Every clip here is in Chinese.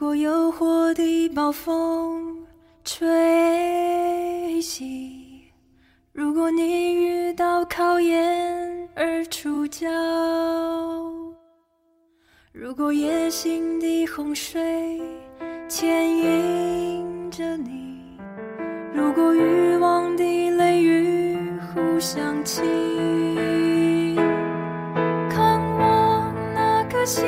如果诱惑的暴风吹袭，如果你遇到考验而出脚，如果野心的洪水牵引着你，如果欲望的雷雨互相侵，看我那颗心，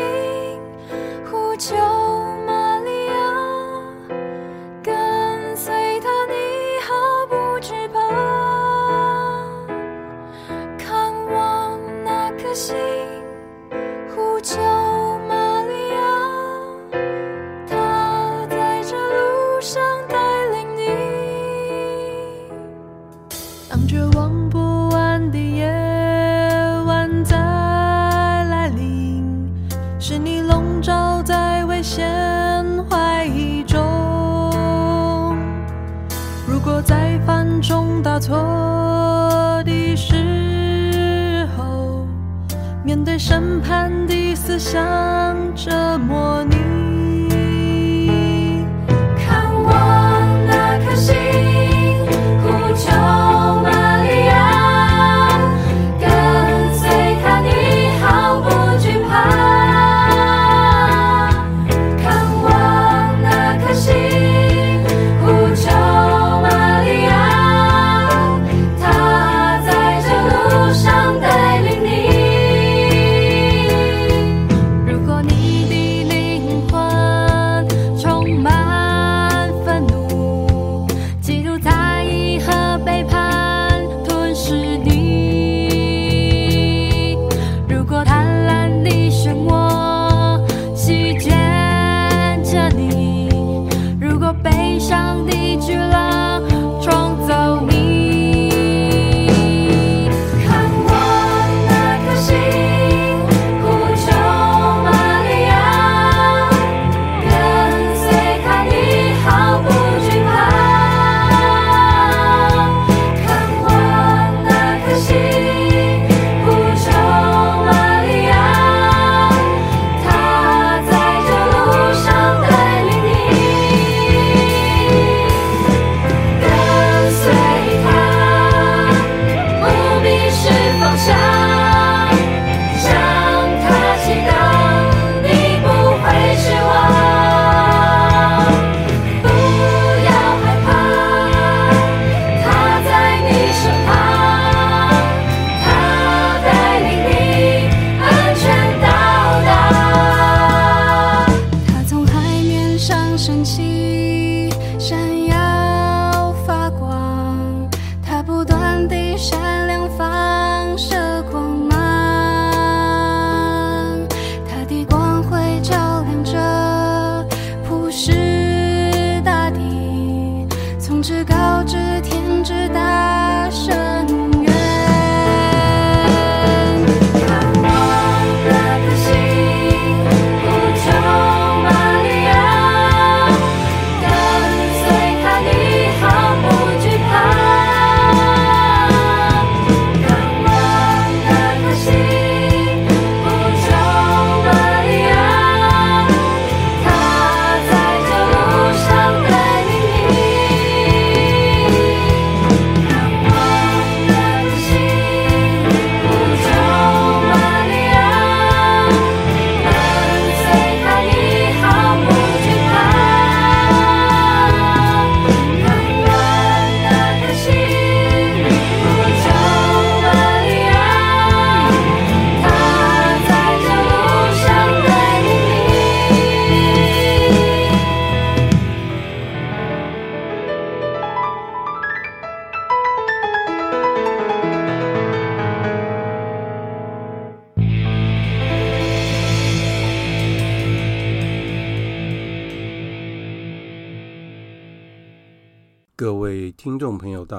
错的时候，面对审判的思想折磨。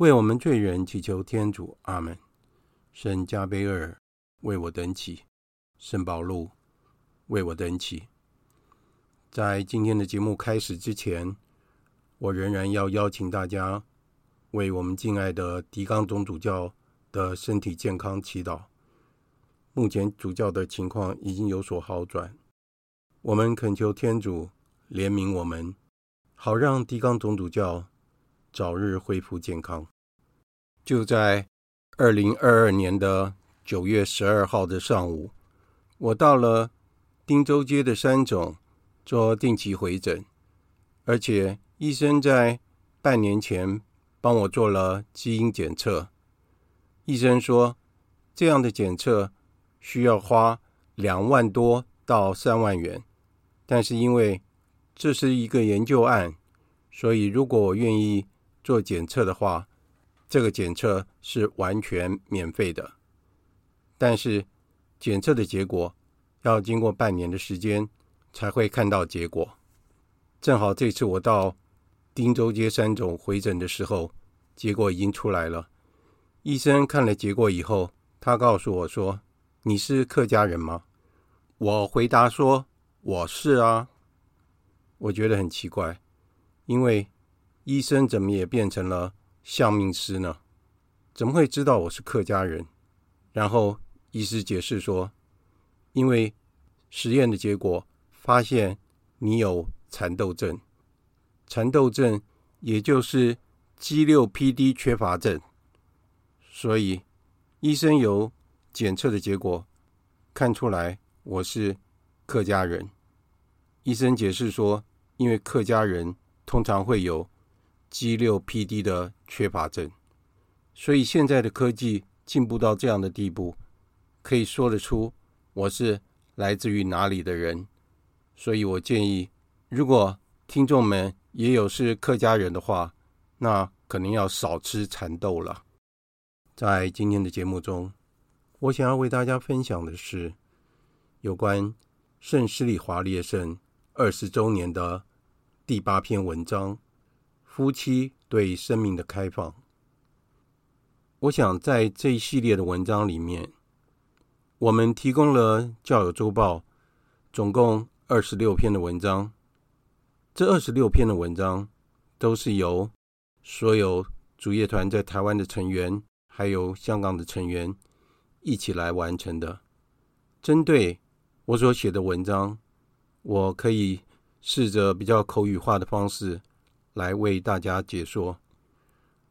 为我们罪人祈求天主。阿门。圣加贝尔为我等祈，圣保禄为我等祈。在今天的节目开始之前，我仍然要邀请大家为我们敬爱的狄刚总主教的身体健康祈祷。目前主教的情况已经有所好转，我们恳求天主怜悯我们，好让狄刚总主教早日恢复健康。就在二零二二年的九月十二号的上午，我到了汀州街的三总做定期回诊，而且医生在半年前帮我做了基因检测。医生说，这样的检测。需要花两万多到三万元，但是因为这是一个研究案，所以如果我愿意做检测的话，这个检测是完全免费的。但是检测的结果要经过半年的时间才会看到结果。正好这次我到汀州街三总回诊的时候，结果已经出来了。医生看了结果以后，他告诉我说。你是客家人吗？我回答说：“我是啊。”我觉得很奇怪，因为医生怎么也变成了相命师呢？怎么会知道我是客家人？然后医师解释说：“因为实验的结果发现你有蚕豆症，蚕豆症也就是 G6PD 缺乏症，所以医生有。”检测的结果看出来我是客家人。医生解释说，因为客家人通常会有 G6PD 的缺乏症，所以现在的科技进步到这样的地步，可以说得出我是来自于哪里的人。所以我建议，如果听众们也有是客家人的话，那可能要少吃蚕豆了。在今天的节目中。我想要为大家分享的是有关圣施里华烈圣二十周年的第八篇文章：夫妻对生命的开放。我想在这一系列的文章里面，我们提供了教友周报总共二十六篇的文章。这二十六篇的文章都是由所有主业团在台湾的成员，还有香港的成员。一起来完成的。针对我所写的文章，我可以试着比较口语化的方式来为大家解说。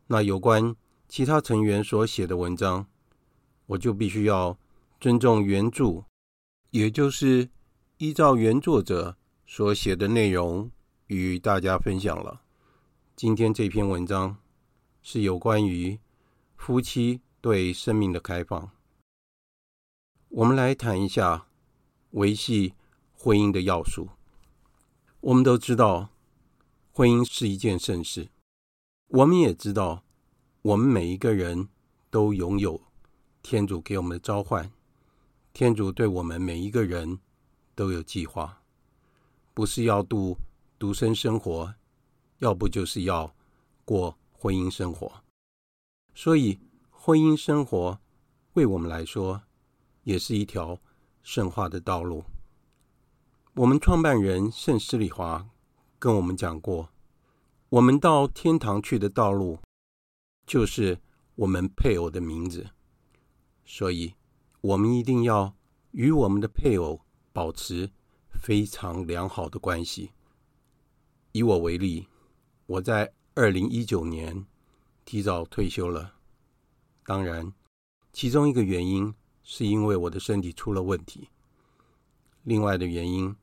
那有关其他成员所写的文章，我就必须要尊重原著，也就是依照原作者所写的内容与大家分享了。今天这篇文章是有关于夫妻对生命的开放。我们来谈一下维系婚姻的要素。我们都知道，婚姻是一件圣事。我们也知道，我们每一个人都拥有天主给我们的召唤。天主对我们每一个人都有计划，不是要度独身生活，要不就是要过婚姻生活。所以，婚姻生活为我们来说，也是一条圣化的道路。我们创办人圣施礼华跟我们讲过，我们到天堂去的道路，就是我们配偶的名字。所以，我们一定要与我们的配偶保持非常良好的关系。以我为例，我在二零一九年提早退休了。当然，其中一个原因。是因为我的身体出了问题，另外的原因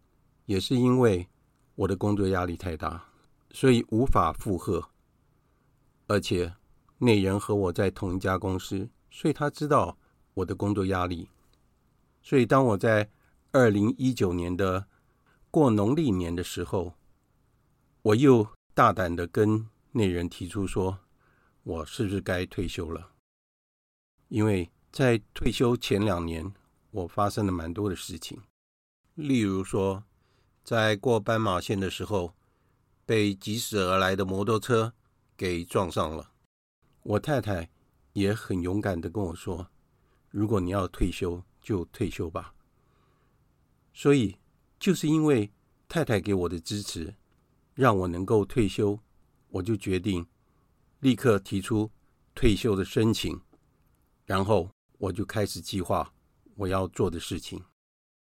也是因为我的工作压力太大，所以无法负荷。而且那人和我在同一家公司，所以他知道我的工作压力。所以当我在二零一九年的过农历年的时候，我又大胆的跟那人提出说，我是不是该退休了？因为。在退休前两年，我发生了蛮多的事情。例如说，在过斑马线的时候，被疾驶而来的摩托车给撞上了。我太太也很勇敢的跟我说：“如果你要退休，就退休吧。”所以，就是因为太太给我的支持，让我能够退休，我就决定立刻提出退休的申请，然后我就开始计划我要做的事情，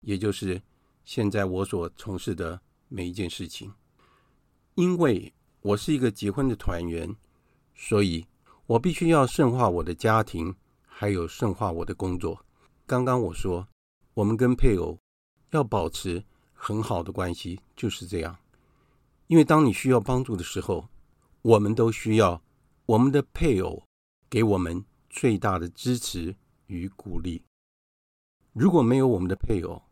也就是现在我所从事的每一件事情。因为我是一个结婚的团员，所以我必须要圣化我的家庭，还有圣化我的工作。刚刚我说，我们跟配偶要保持很好的关系，就是这样。因为当你需要帮助的时候，我们都需要我们的配偶给我们最大的支持与鼓励。如果没有我们的配偶，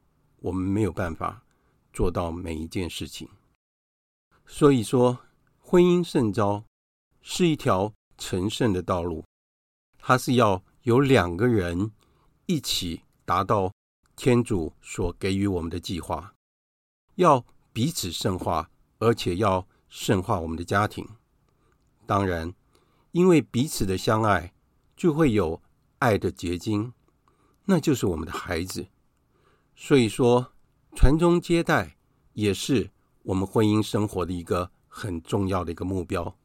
我们没有办法做到每一件事情。所以说，婚姻圣召是一条成圣的道路，它是要有两个人一起达到天主所给予我们的计划，要彼此圣化，而且要圣化我们的家庭。当然，因为彼此的相爱，就会有爱的结晶，那就是我们的孩子。所以说，传宗接代也是。我们婚姻生活的一个很重要的一个目标。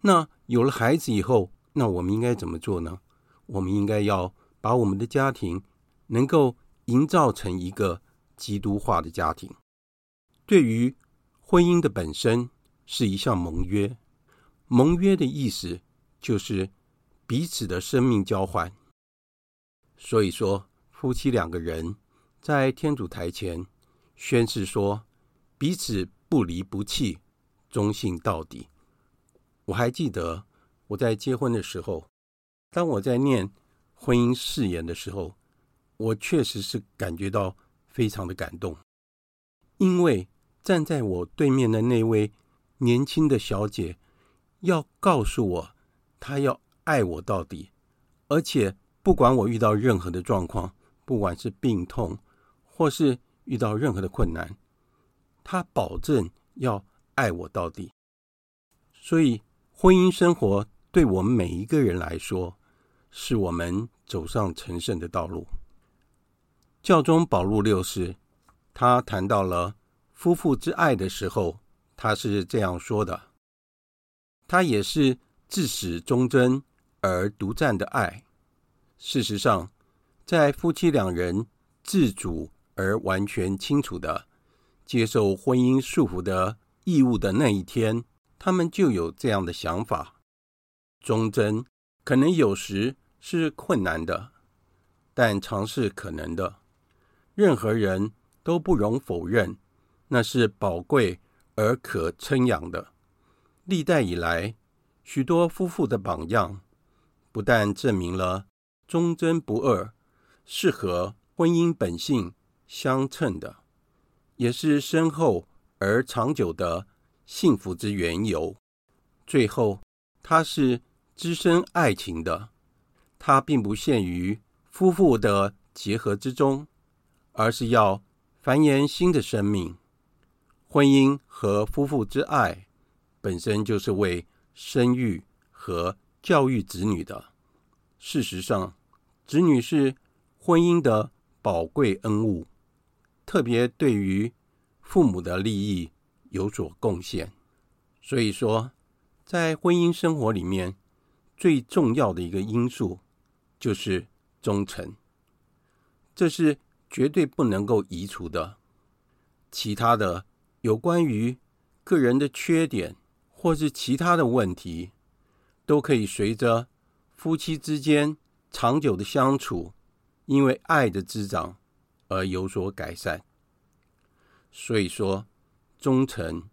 那有了孩子以后，那我们应该怎么做呢？我们应该要把我们的家庭能够营造成一个基督化的家庭。对于婚姻的本身是一项盟约，盟约的意思就是彼此的生命交换。所以说，夫妻两个人在天主台前宣誓说。彼此不离不弃，忠信到底。我还记得我在结婚的时候，当我在念婚姻誓言的时候，我确实是感觉到非常的感动，因为站在我对面的那位年轻的小姐，要告诉我，她要爱我到底，而且不管我遇到任何的状况，不管是病痛，或是遇到任何的困难。他保证要爱我到底，所以婚姻生活对我们每一个人来说，是我们走上成圣的道路。教宗保禄六世他谈到了夫妇之爱的时候，他是这样说的：他也是至始忠贞而独占的爱。事实上，在夫妻两人自主而完全清楚的。接受婚姻束缚的义务的那一天，他们就有这样的想法。忠贞可能有时是困难的，但常是可能的。任何人都不容否认，那是宝贵而可称扬的。历代以来，许多夫妇的榜样，不但证明了忠贞不二适合婚姻本性相称的。也是深厚而长久的幸福之缘由。最后，它是滋生爱情的，它并不限于夫妇的结合之中，而是要繁衍新的生命。婚姻和夫妇之爱本身就是为生育和教育子女的。事实上，子女是婚姻的宝贵恩物。特别对于父母的利益有所贡献，所以说，在婚姻生活里面，最重要的一个因素就是忠诚，这是绝对不能够移除的。其他的有关于个人的缺点或是其他的问题，都可以随着夫妻之间长久的相处，因为爱的滋长。而有所改善。所以说，忠诚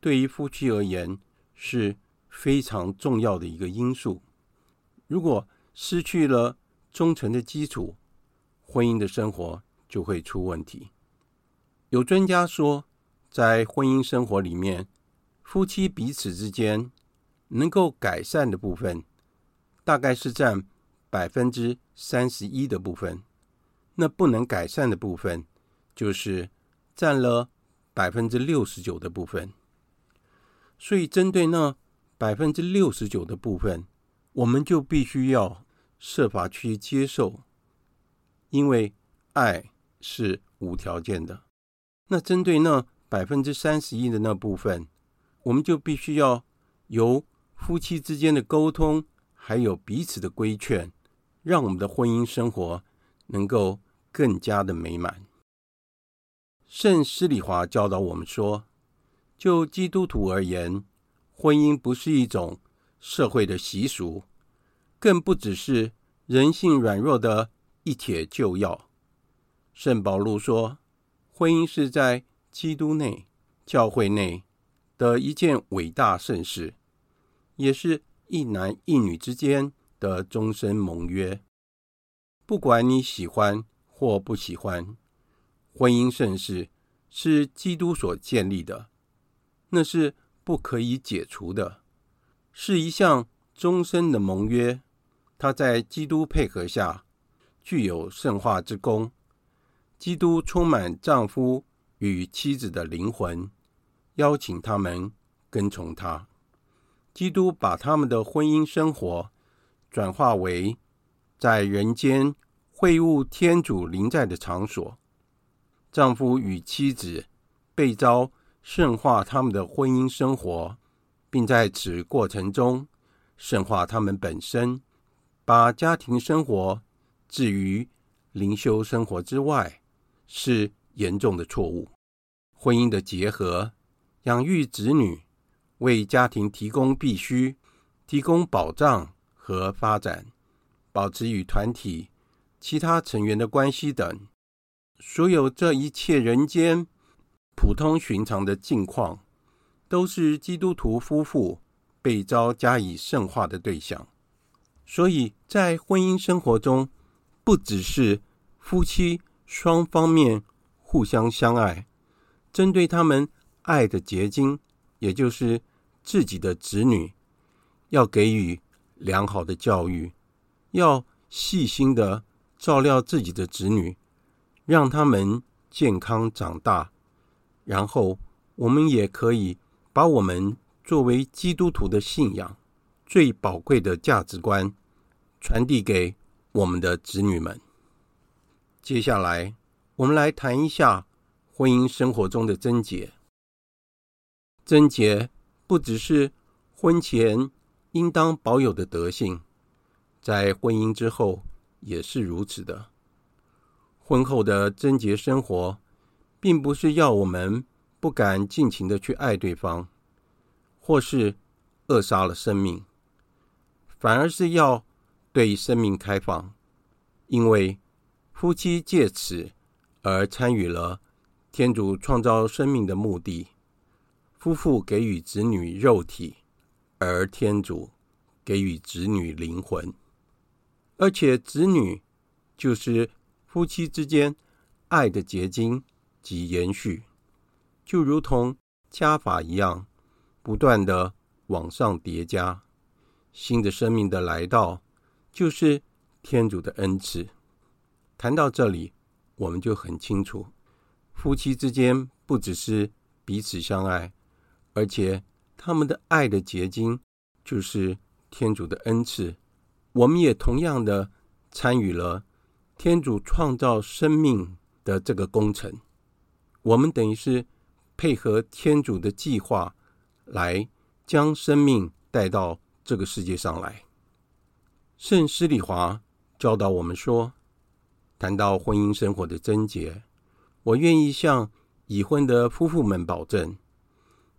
对于夫妻而言是非常重要的一个因素。如果失去了忠诚的基础，婚姻的生活就会出问题。有专家说，在婚姻生活里面，夫妻彼此之间能够改善的部分，大概是占百分之三十一的部分。那不能改善的部分，就是占了百分之六十九的部分。所以针对那百分之六十九的部分，我们就必须要设法去接受，因为爱是无条件的。那针对那百分之三十一的那部分，我们就必须要由夫妻之间的沟通，还有彼此的规劝，让我们的婚姻生活能够更加的美满。圣施礼华教导我们说，就基督徒而言，婚姻不是一种社会的习俗，更不只是人性软弱的一帖旧药。圣保禄说，婚姻是在基督内、教会内的一件伟大圣事，也是一男一女之间的终身盟约。不管你喜欢或不喜欢，婚姻圣事是基督所建立的，那是不可以解除的，是一项终身的盟约。它在基督配合下具有圣化之功。基督充满丈夫与妻子的灵魂，邀请他们跟从他。基督把他们的婚姻生活转化为在人间会晤天主临在的场所。丈夫与妻子被召圣化他们的婚姻生活，并在此过程中圣化他们本身，把家庭生活置于灵修生活之外。是严重的错误。婚姻的结合、养育子女、为家庭提供必需、提供保障和发展、保持与团体其他成员的关系等，所有这一切人间普通寻常的境况，都是基督徒夫妇被召加以圣化的对象。所以在婚姻生活中，不只是夫妻。双方面互相相爱，针对他们爱的结晶，也就是自己的子女，要给予良好的教育，要细心的照料自己的子女，让他们健康长大。然后，我们也可以把我们作为基督徒的信仰最宝贵的价值观传递给我们的子女们。接下来，我们来谈一下婚姻生活中的贞洁。贞洁不只是婚前应当保有的德性，在婚姻之后也是如此的。婚后的贞洁生活，并不是要我们不敢尽情的去爱对方，或是扼杀了生命，反而是要对生命开放，因为。夫妻借此而参与了天主创造生命的目的。夫妇给予子女肉体，而天主给予子女灵魂。而且子女就是夫妻之间爱的结晶及延续，就如同加法一样，不断的往上叠加。新的生命的来到，就是天主的恩赐。谈到这里，我们就很清楚，夫妻之间不只是彼此相爱，而且他们的爱的结晶就是天主的恩赐。我们也同样的参与了天主创造生命的这个工程。我们等于是配合天主的计划，来将生命带到这个世界上来。圣施礼华教导我们说。谈到婚姻生活的贞洁，我愿意向已婚的夫妇们保证，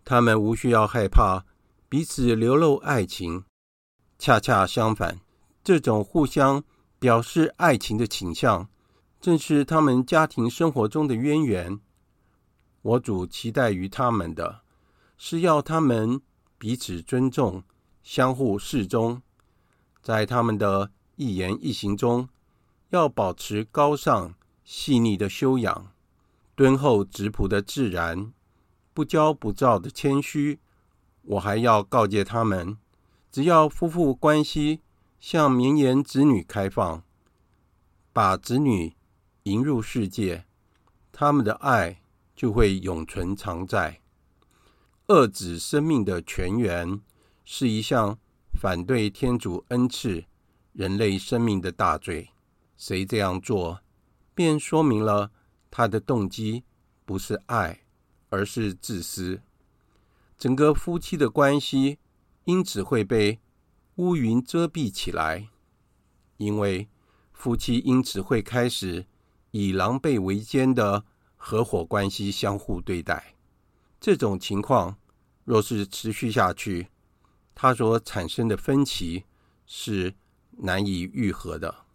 他们无需要害怕彼此流露爱情。恰恰相反，这种互相表示爱情的倾向，正是他们家庭生活中的渊源。我主期待于他们的，是要他们彼此尊重、相互适中，在他们的一言一行中。要保持高尚、细腻的修养，敦厚质朴的自然，不骄不躁的谦虚。我还要告诫他们：只要夫妇关系向绵延子女开放，把子女迎入世界，他们的爱就会永存常在。遏止生命的泉源，是一项反对天主恩赐人类生命的大罪。谁这样做，便说明了他的动机不是爱，而是自私。整个夫妻的关系因此会被乌云遮蔽起来，因为夫妻因此会开始以狼狈为奸的合伙关系相互对待。这种情况若是持续下去，它所产生的分歧是难以愈合的。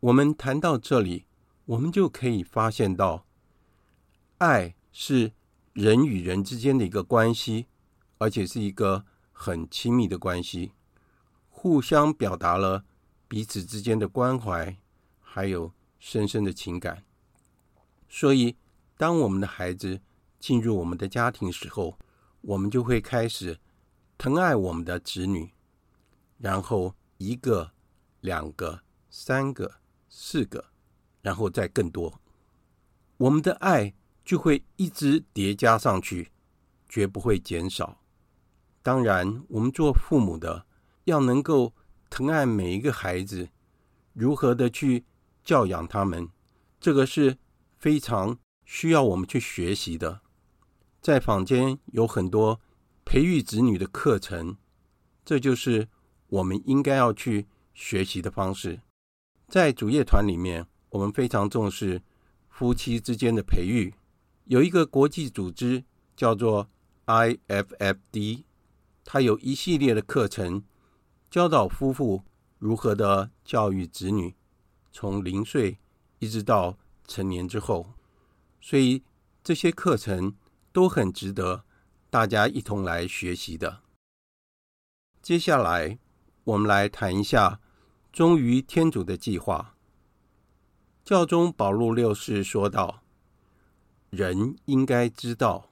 我们谈到这里，我们就可以发现到，爱是人与人之间的一个关系，而且是一个很亲密的关系，互相表达了彼此之间的关怀，还有深深的情感。所以，当我们的孩子进入我们的家庭时候，我们就会开始疼爱我们的子女，然后一个、两个、三个、四个，然后再更多，我们的爱。就会一直叠加上去，绝不会减少。当然，我们做父母的要能够疼爱每一个孩子，如何的去教养他们，这个是非常需要我们去学习的。在坊间有很多培育子女的课程，这就是我们应该要去学习的方式。在主业团里面，我们非常重视夫妻之间的培育。有一个国际组织叫做 IFFD，它有一系列的课程，教导夫妇如何的教育子女，从零岁一直到成年之后，所以这些课程都很值得大家一同来学习的。接下来，我们来谈一下忠于天主的计划。教宗保禄六世说道。人应该知道，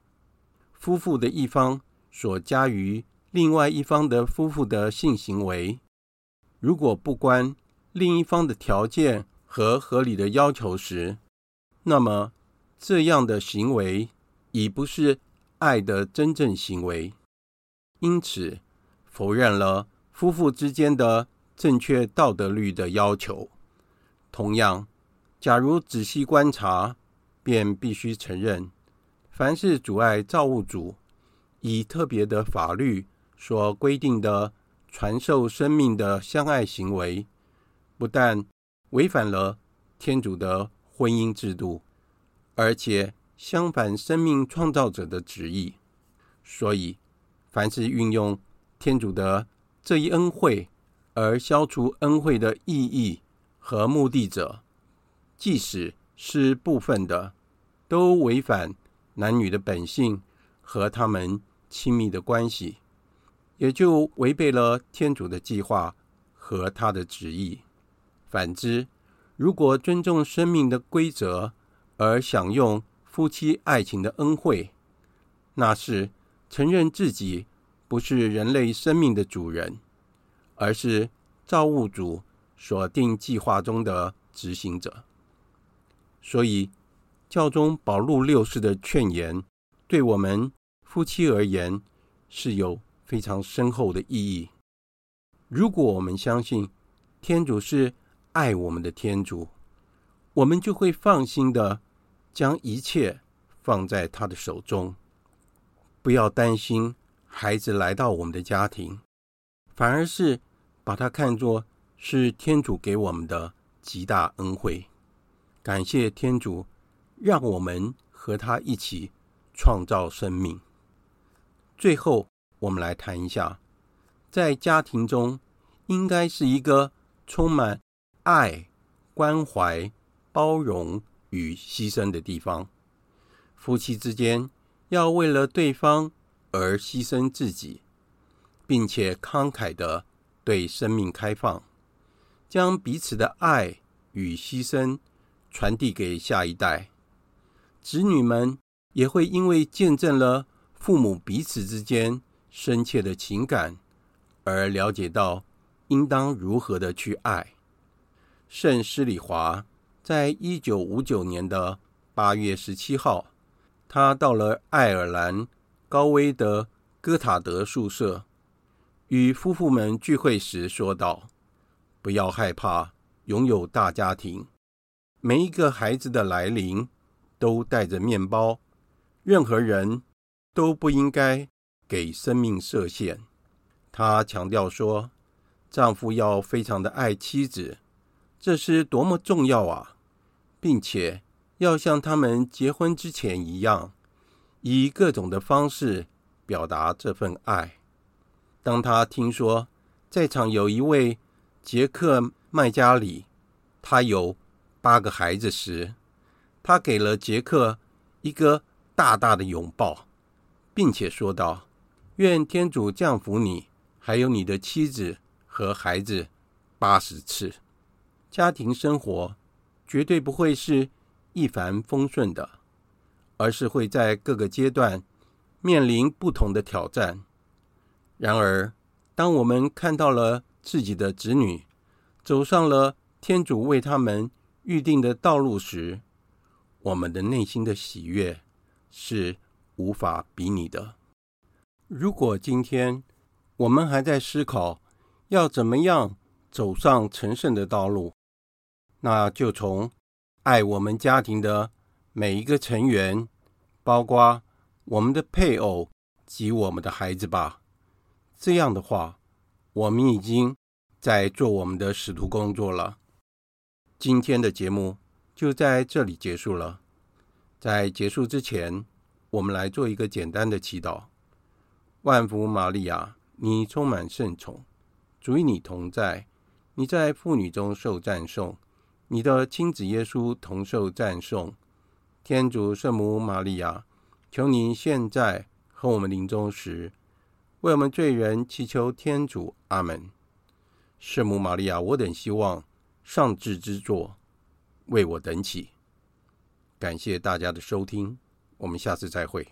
夫妇的一方所加于另外一方的夫妇的性行为，如果不关另一方的条件和合理的要求时，那么这样的行为已不是爱的真正行为，因此否认了夫妇之间的正确道德律的要求。同样，假如仔细观察，便必须承认，凡是阻碍造物主以特别的法律所规定的传授生命的相爱行为，不但违反了天主的婚姻制度，而且相反生命创造者的旨意。所以，凡是运用天主的这一恩惠而消除恩惠的意义和目的者，即使是部分的。都违反男女的本性和他们亲密的关系，也就违背了天主的计划和他的旨意。反之，如果尊重生命的规则而享用夫妻爱情的恩惠，那是承认自己不是人类生命的主人，而是造物主所定计划中的执行者。所以，教宗保禄六世的劝言，对我们夫妻而言是有非常深厚的意义。如果我们相信天主是爱我们的天主，我们就会放心的将一切放在他的手中，不要担心孩子来到我们的家庭，反而是把他看作是天主给我们的极大恩惠。感谢天主。让我们和他一起创造生命。最后，我们来谈一下，在家庭中应该是一个充满爱、关怀、包容与牺牲的地方。夫妻之间要为了对方而牺牲自己，并且慷慨地对生命开放，将彼此的爱与牺牲传递给下一代。子女们也会因为见证了父母彼此之间深切的情感，而了解到应当如何的去爱。圣施里华在一九五九年的八月十七号，他到了爱尔兰高威的哥塔德宿舍，与夫妇们聚会时说道：“不要害怕拥有大家庭，每一个孩子的来临都带着面包，任何人都不应该给生命设限。”他强调说：“丈夫要非常的爱妻子，这是多么重要啊，并且。”要像他们结婚之前一样，以各种的方式表达这份爱。当他听说在场有一位杰克麦加里，他有八个孩子时，他给了杰克一个大大的拥抱，并且说道：“愿天主降福你，还有你的妻子和孩子八十次。家庭生活绝对不会是。”一帆风顺的，而是会在各个阶段面临不同的挑战。然而，当我们看到了自己的子女走上了天主为他们预定的道路时，我们的内心的喜悦是无法比拟的。如果今天我们还在思考要怎么样走上成圣的道路，那就从爱我们家庭的每一个成员，包括我们的配偶及我们的孩子吧。这样的话，我们已经在做我们的使徒工作了。今天的节目就在这里结束了。在结束之前，我们来做一个简单的祈祷：万福玛利亚，你充满圣宠，主与你同在，你在妇女中受赞颂。你的亲子耶稣同受赞颂，天主圣母玛利亚，求你现在和我们临终时，为我们罪人祈求天主。阿门。圣母玛利亚，我等希望上智之作，为我等祈。感谢大家的收听，我们下次再会。